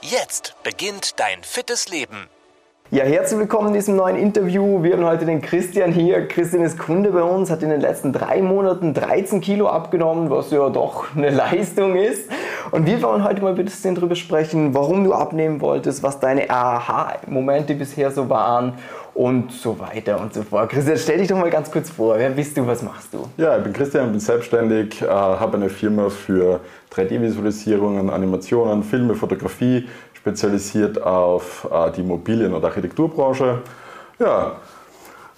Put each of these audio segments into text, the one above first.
Jetzt beginnt dein fittes Leben. Ja, herzlich willkommen in diesem neuen Interview. Wir haben heute den Christian hier. Christian ist Kunde bei uns, hat in den letzten drei Monaten 13 Kilo abgenommen, was ja doch eine Leistung ist. Und wir wollen heute mal ein bisschen darüber sprechen, warum du abnehmen wolltest, was deine Aha-Momente bisher so waren und so weiter und so fort. Christian, stell dich doch mal ganz kurz vor. Wer bist du, was machst du? Ja, ich bin Christian, bin selbstständig, äh, habe eine Firma für 3D-Visualisierungen, Animationen, Filme, Fotografie, spezialisiert auf äh, die Immobilien- und Architekturbranche. Ja,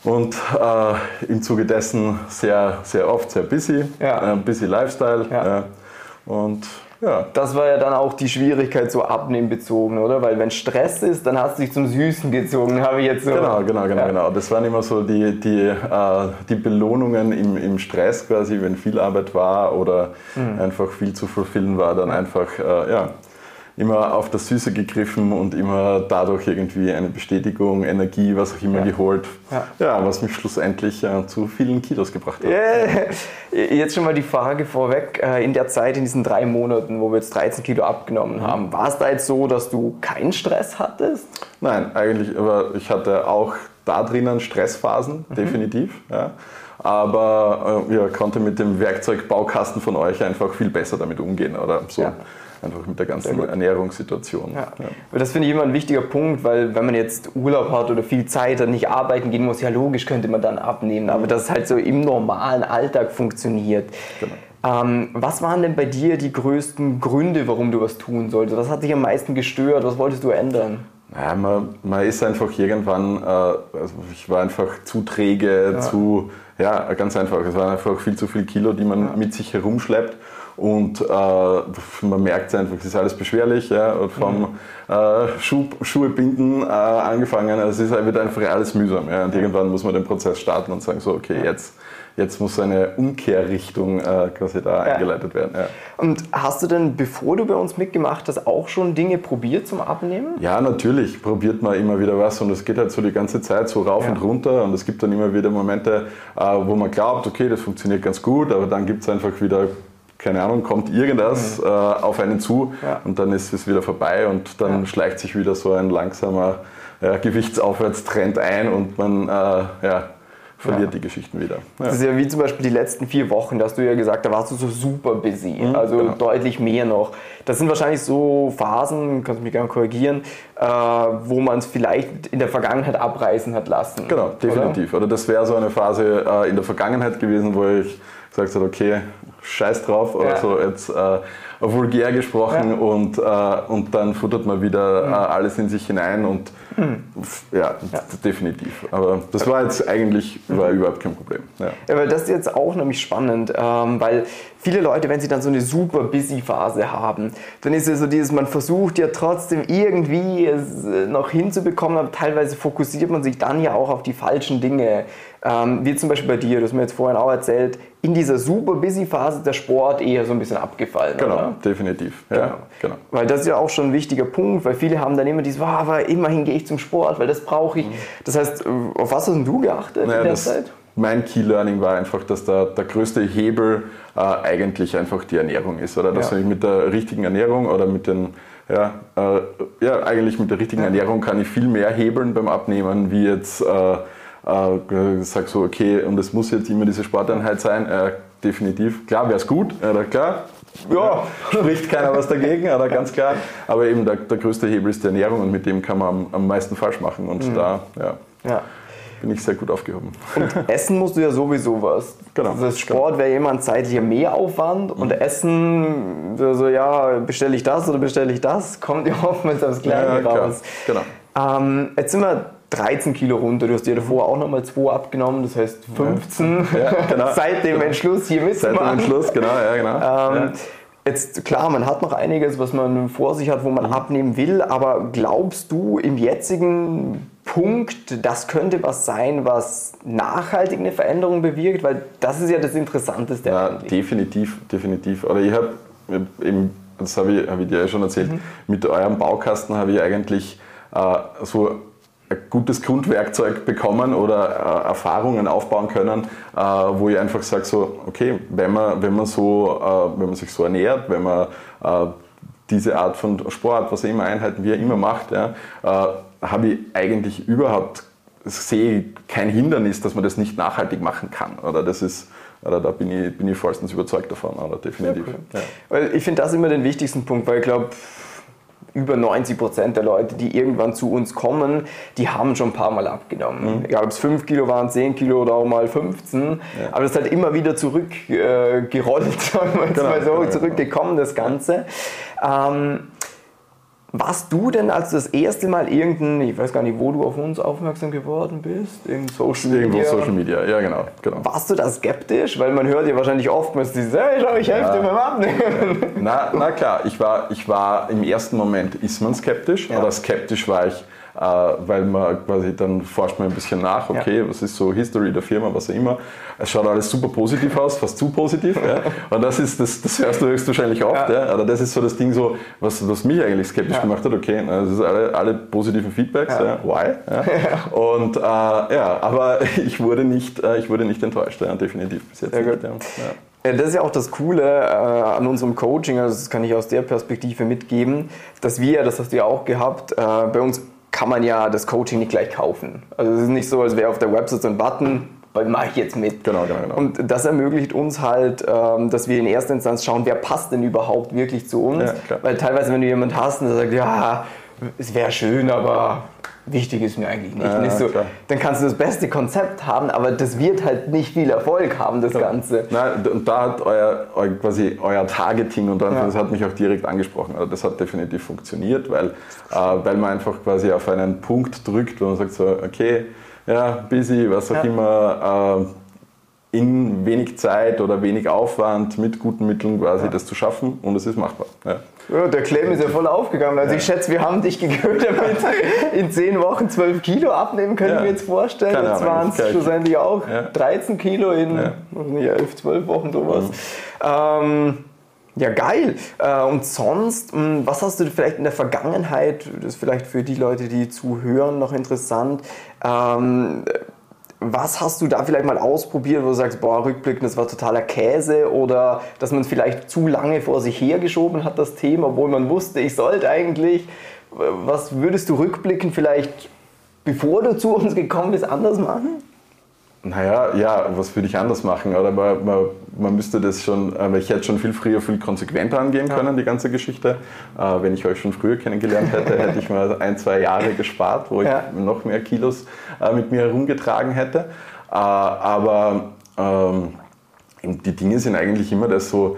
und äh, im Zuge dessen sehr, sehr oft sehr busy, Ja. äh, busy Lifestyle. Ja. Und ja, Das war ja dann auch die Schwierigkeit so abnehmbezogen, oder? Weil wenn Stress ist, dann hast du dich zum Süßen gezogen, habe ich jetzt so. Genau, genau, genau, Ja. genau. Das waren immer so die, die, äh, die Belohnungen im, im Stress quasi, wenn viel Arbeit war oder Mhm. einfach viel zu fulfillen war, dann einfach äh, ja, immer auf das Süße gegriffen und immer dadurch irgendwie eine Bestätigung, Energie, was auch immer Ja. geholt. Ja. Ja. was mich schlussendlich äh, zu vielen Kilos gebracht hat. Äh, Jetzt schon mal die Frage vorweg. äh, In der Zeit, in diesen drei Monaten, wo wir jetzt 13 Kilo Mhm. abgenommen haben, war es da jetzt so, dass du keinen Stress hattest? Nein, eigentlich, aber ich hatte auch da drinnen Stressphasen, Mhm. definitiv. Ja. Aber äh, ja, konnte mit dem Werkzeugbaukasten von euch einfach viel besser damit umgehen oder so. Ja. Einfach mit der ganzen. Ernährungssituation. Ja. Aber Das finde ich immer ein wichtiger Punkt, weil wenn man jetzt Urlaub hat oder viel Zeit hat, nicht arbeiten gehen muss, ja logisch könnte man dann abnehmen, aber dass es halt so im normalen Alltag funktioniert. Genau. Ähm, was waren denn bei dir die größten Gründe, warum du was tun solltest? Was hat dich am meisten gestört? Was wolltest du ändern? Naja, man, man ist einfach irgendwann, äh, also ich war einfach zu träge, zu, ja, ganz einfach. Es waren einfach viel zu viel Kilo, die man mit sich herumschleppt. Und äh, man merkt es einfach, es ist alles beschwerlich, ja, vom äh, Schuh, Schuhe binden äh, angefangen. Also es ist, wird einfach alles mühsam. Ja, und irgendwann muss man den Prozess starten und sagen, so, okay, jetzt, jetzt muss eine Umkehrrichtung äh, quasi da eingeleitet werden. Ja. Und hast du denn, bevor du bei uns mitgemacht hast, auch schon Dinge probiert zum Abnehmen? Ja, natürlich probiert man immer wieder was und es geht halt so die ganze Zeit so rauf Ja. und runter und es gibt dann immer wieder Momente, äh, wo man glaubt, okay, das funktioniert ganz gut, aber dann gibt es einfach wieder, keine Ahnung, kommt irgendwas äh, auf einen zu Mhm. Ja. und dann ist es wieder vorbei und dann Ja. schleicht sich wieder so ein langsamer ja, Gewichtsaufwärtstrend ein und man äh, ja, verliert die Geschichten wieder. Ja. Das ist ja wie zum Beispiel die letzten vier Wochen, da hast du ja gesagt, da warst du so super busy, also genau. deutlich mehr noch. Das sind wahrscheinlich so Phasen, kannst du mich gerne korrigieren, äh, wo man es vielleicht in der Vergangenheit abreißen hat lassen. Genau, definitiv. Oder, das wäre so eine Phase äh, in der Vergangenheit gewesen, wo ich gesagt habe, okay, scheiß drauf Ja. so jetzt äh, vulgär gesprochen Ja. Mhm. und, äh, und dann futtert man wieder äh, alles in sich hinein und f- ja, d- definitiv. Aber das war jetzt eigentlich Mhm. war überhaupt kein Problem. Ja. Ja, weil das ist jetzt auch nämlich spannend, ähm, weil viele Leute, wenn sie dann so eine super busy Phase haben, dann ist es so dieses, man versucht ja trotzdem irgendwie es äh, noch hinzubekommen, aber teilweise fokussiert man sich dann ja auch auf die falschen Dinge. Ähm, wie zum Beispiel bei dir, du hast mir jetzt vorhin auch erzählt, in dieser super busy Phase ist der Sport eher so ein bisschen abgefallen. Genau, Oder? definitiv. Ja, genau. Weil das ist ja auch schon ein wichtiger Punkt, weil viele haben dann immer dieses, "Ah, aber immerhin gehe ich zum Sport, weil das brauche ich. Das heißt, äh, auf was hast du geachtet Naja, in der Zeit? mein Key Learning war einfach, dass der, der größte Hebel äh, eigentlich einfach die Ernährung ist. Oder dass Ja. ich mit der richtigen Ernährung oder mit den, ja, äh, ja, eigentlich mit der richtigen Ernährung kann ich viel mehr hebeln beim Abnehmen, wie jetzt, äh, äh, sag so, okay, und es muss jetzt immer diese Sporteinheit sein. Definitiv. Klar wäre es gut, oder klar. Ja, spricht keiner was dagegen, oder ganz klar. Aber eben der, der größte Hebel ist die Ernährung und mit dem kann man am, am meisten falsch machen. Und Mhm. da ja, Ja. bin ich sehr gut aufgehoben. Essen musst du ja sowieso was. Genau. Das Sport wäre jemand zeitlicher Mehraufwand und Essen, so ja, bestelle ich das oder bestelle ich das, kommt ja oftmals aufs Gleiche klar. raus. Genau. Ähm, jetzt sind wir 13 Kilo runter, du hast dir davor auch nochmal 2 abgenommen, das heißt 15. Ja, genau. Seit dem Entschluss hier Seit dem. Entschluss, genau, ja, genau. Ähm. Jetzt klar, man hat noch einiges, was man vor sich hat, wo man mhm. abnehmen will, aber glaubst du im jetzigen Punkt, das könnte was sein, was nachhaltig eine Veränderung bewirkt? Weil das ist ja das Interessanteste. Ja, definitiv, definitiv. Oder ich habe eben, das habe ich, hab ich, dir ja schon erzählt, mhm. mit eurem Baukasten habe ich eigentlich äh, so ein gutes Grundwerkzeug bekommen oder äh, Erfahrungen aufbauen können, äh, wo ich einfach sage so, okay, wenn man, wenn man, so, äh, wenn man sich so ernährt, wenn man äh, diese Art von Sport, was er immer Einheiten, wie er immer macht, ja, äh, habe ich eigentlich überhaupt, sehe kein Hindernis, dass man das nicht nachhaltig machen kann. Oder das ist, oder da bin ich, bin ich vollstens überzeugt davon, oder definitiv. Ja, cool. ja. Ich finde das immer den wichtigsten Punkt, weil ich glaube, über 90 Prozent der Leute, die irgendwann zu uns kommen, die haben schon ein paar Mal abgenommen. Mhm. Egal ob es 5 Kilo waren, 10 Kilo oder auch mal 15. Ja. Aber das ist halt immer wieder zurückgerollt, äh, sagen wir genau, mal so, genau. zurückgekommen, das Ganze. Ähm, warst du denn, als du das erste Mal irgendein, ich weiß gar nicht, wo du auf uns aufmerksam geworden bist, in Social Media? Irgendwo Social Media, ja genau, genau. Warst du da skeptisch? Weil man hört ja wahrscheinlich oftmals dieses, hey, schau, ich helfe ja. dir beim Abnehmen. Na, na klar, ich war, ich war im ersten Moment, ist man skeptisch, ja. aber skeptisch war ich weil man quasi dann forscht man ein bisschen nach, okay, ja. was ist so History der Firma, was auch immer. Es schaut alles super positiv aus, fast zu positiv. ja. Und das ist, das, das hörst du höchstwahrscheinlich oft. Ja. ja. Aber das ist so das Ding so, was, was mich eigentlich skeptisch gemacht hat, okay, das ist alle, alle positiven Feedbacks, why? Und äh, ja, aber ich wurde nicht, äh, ich wurde nicht enttäuscht, definitiv bis jetzt. Nicht. Ja, das ist ja auch das Coole äh, an unserem Coaching, also das kann ich aus der Perspektive mitgeben, dass wir, das hast du ja auch gehabt, äh, bei uns kann man ja das Coaching nicht gleich kaufen. Also es ist nicht so, als wäre auf der Website so ein Button, weil mache ich jetzt mit. Genau, genau, genau. Und das ermöglicht uns halt, ähm, dass wir in erster Instanz schauen, wer passt denn überhaupt wirklich zu uns. Ja, weil teilweise, wenn du jemanden hast, der sagt, ja, es wäre schön, aber wichtig ist mir eigentlich nicht. Ja, so, dann kannst du das beste Konzept haben, aber das wird halt nicht viel Erfolg haben, das Ganze. Nein, und da hat euer, euer, quasi euer Targeting und ja. das hat mich auch direkt angesprochen. Also das hat definitiv funktioniert, weil, äh, weil man einfach quasi auf einen Punkt drückt, wo man sagt so, okay, ja, busy, was auch ja. immer, äh, in wenig Zeit oder wenig Aufwand mit guten Mitteln quasi das zu schaffen und es ist machbar. Ja, der Claim ist ja voll aufgegangen. Also ja. ich schätze, wir haben dich geködert damit in 10 Wochen 12 Kilo abnehmen, können ja. wir jetzt vorstellen. Keine jetzt waren es schlussendlich auch ja. 13 Kilo in ja. 11, 12 Wochen sowas. Mhm. Ähm, ja, geil. Äh, und sonst, hm, was hast du vielleicht in der Vergangenheit, das ist vielleicht für die Leute, die zuhören, noch interessant, ähm, was hast du da vielleicht mal ausprobiert, wo du sagst, boah, rückblickend, das war totaler Käse oder dass man es vielleicht zu lange vor sich hergeschoben hat, das Thema, obwohl man wusste, ich sollte eigentlich. Was würdest du rückblickend vielleicht, bevor du zu uns gekommen bist, anders machen? Naja, ja, was würde ich anders machen? Oder man, man, man müsste das schon, aber ich hätte schon viel früher, viel konsequenter angehen können, ja. die ganze Geschichte. Äh, wenn ich euch schon früher kennengelernt hätte, hätte ich mal ein, zwei Jahre gespart, wo ja. ich noch mehr Kilos äh, mit mir herumgetragen hätte. Äh, aber ähm, die Dinge sind eigentlich immer das so,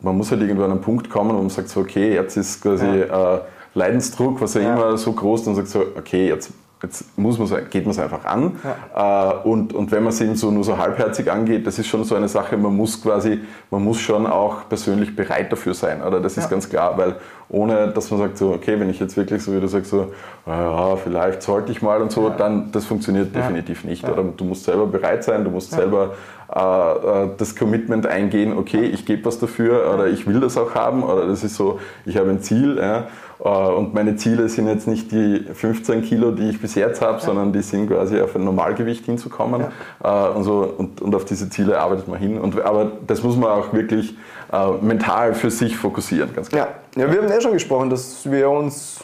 man muss halt irgendwo an einen Punkt kommen, wo man sagt so, okay, jetzt ist quasi ja. Äh, Leidensdruck, was ja, immer so groß, dann sagt so, okay, jetzt Jetzt muss man, geht man es einfach an. Ja. Äh, und, und wenn man es eben so nur so halbherzig angeht, das ist schon so eine Sache, man muss quasi, man muss schon auch persönlich bereit dafür sein. Oder das ist ja. ganz klar, weil ohne, dass man sagt so, okay, wenn ich jetzt wirklich so wie du sagst, so, ja, vielleicht sollte ich mal und so, ja. dann das funktioniert definitiv nicht. Oder du musst selber bereit sein, du musst selber äh, äh, das Commitment eingehen, okay, ich gebe was dafür oder ich will das auch haben oder das ist so, ich habe ein Ziel. Ja, und meine Ziele sind jetzt nicht die 15 Kilo, die ich bis jetzt habe, ja. sondern die sind quasi auf ein Normalgewicht hinzukommen. Ja. Äh, und, so, und, und, auf diese Ziele arbeitet man hin. Und, aber das muss man auch wirklich äh, mental für sich fokussieren, ganz klar. Ja. ja, wir haben ja schon gesprochen, dass wir uns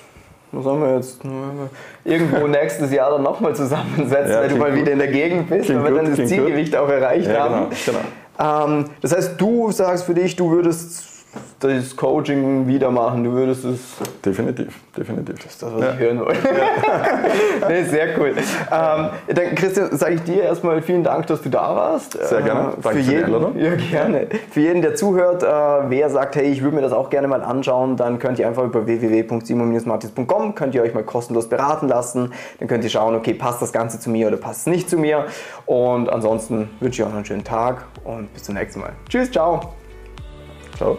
was haben wir jetzt? Irgendwo nächstes Jahr dann nochmal zusammensetzen, ja, wenn du mal gut. wieder in der Gegend bist, wenn wir dann das Zielgewicht gut. auch erreicht ja, haben. Genau, genau. Ähm, das heißt, du sagst für dich, du würdest das Coaching wieder machen, du würdest es. Definitiv, definitiv. Das ist das, was ja. ich hören wollte. Ja. nee, sehr cool. Ähm, dann, Christian, sage ich dir erstmal vielen Dank, dass du da warst. Sehr gerne. Äh, Danke für, jeden, für Ja, gerne. Für jeden, der zuhört, äh, wer sagt, hey, ich würde mir das auch gerne mal anschauen, dann könnt ihr einfach über www.simon-martis.com könnt ihr euch mal kostenlos beraten lassen. Dann könnt ihr schauen, okay, passt das Ganze zu mir oder passt es nicht zu mir. Und ansonsten wünsche ich euch noch einen schönen Tag und bis zum nächsten Mal. Tschüss, ciao. Ciao.